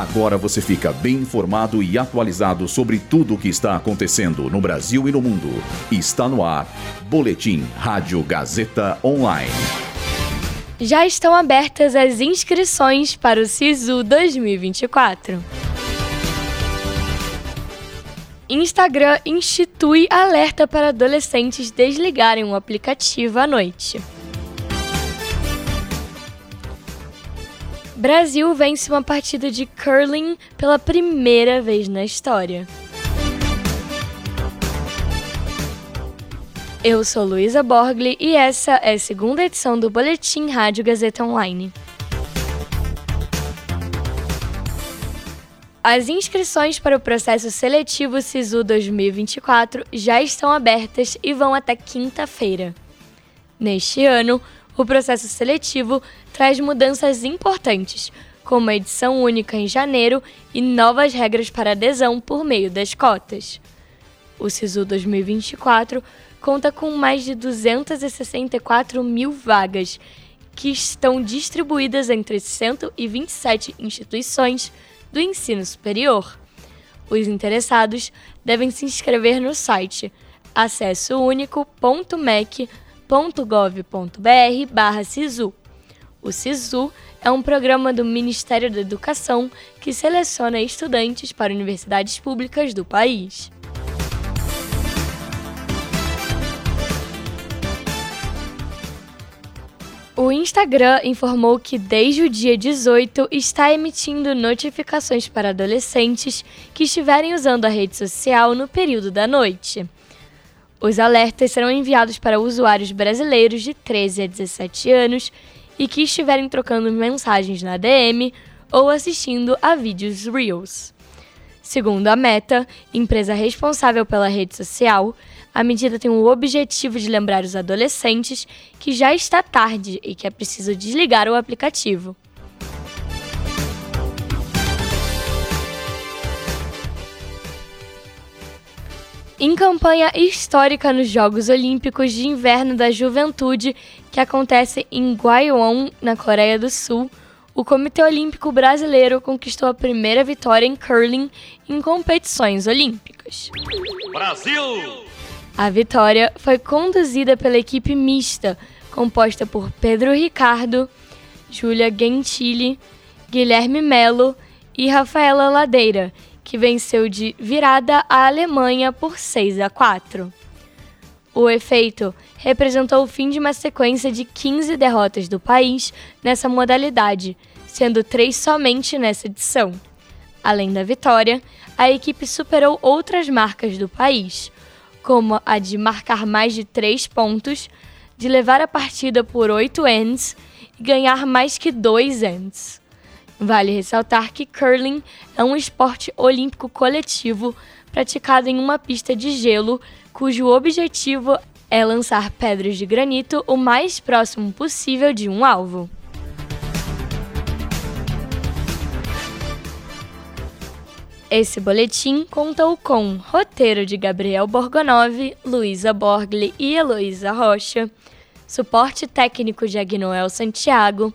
Agora você fica bem informado e atualizado sobre tudo o que está acontecendo no Brasil e no mundo. Está no ar. Boletim Rádio Gazeta Online. Já estão abertas as inscrições para o SISU 2024. Instagram institui alerta para adolescentes desligarem o aplicativo à noite. Brasil vence uma partida de curling pela primeira vez na história. Eu sou Luísa Borgli e essa é a segunda edição do Boletim Rádio Gazeta Online. As inscrições para o processo seletivo SISU 2024 já estão abertas e vão até quinta-feira. Neste ano, o processo seletivo traz mudanças importantes, como a edição única em janeiro e novas regras para adesão por meio das cotas. O SISU 2024 conta com mais de 264 mil vagas, que estão distribuídas entre 127 instituições do ensino superior. Os interessados devem se inscrever no site acessounico.mec.com www.gov.br SISU. O SISU é um programa do Ministério da Educação que seleciona estudantes para universidades públicas do país. O Instagram informou que desde o dia 18 está emitindo notificações para adolescentes que estiverem usando a rede social no período da noite. Os alertas serão enviados para usuários brasileiros de 13 a 17 anos e que estiverem trocando mensagens na DM ou assistindo a vídeos Reels. Segundo a Meta, empresa responsável pela rede social, a medida tem o objetivo de lembrar os adolescentes que já está tarde e que é preciso desligar o aplicativo. Em campanha histórica nos Jogos Olímpicos de Inverno da Juventude, que acontece em Gwayeon, na Coreia do Sul, o Comitê Olímpico Brasileiro conquistou a primeira vitória em curling em competições olímpicas. Brasil! A vitória foi conduzida pela equipe mista, composta por Pedro Ricardo, Júlia Gentili, Guilherme Melo e Rafaela Ladeira, que venceu de virada a Alemanha por 6 a 4. O efeito representou o fim de uma sequência de 15 derrotas do país nessa modalidade, sendo três somente nessa edição. Além da vitória, a equipe superou outras marcas do país, como a de marcar mais de três pontos, de levar a partida por oito ends e ganhar mais que dois ends. Vale ressaltar que curling é um esporte olímpico coletivo praticado em uma pista de gelo, cujo objetivo é lançar pedras de granito o mais próximo possível de um alvo. Esse boletim contou com roteiro de Gabriel Borgonov, Luísa Borgli e Heloísa Rocha, suporte técnico de Agnoel Santiago,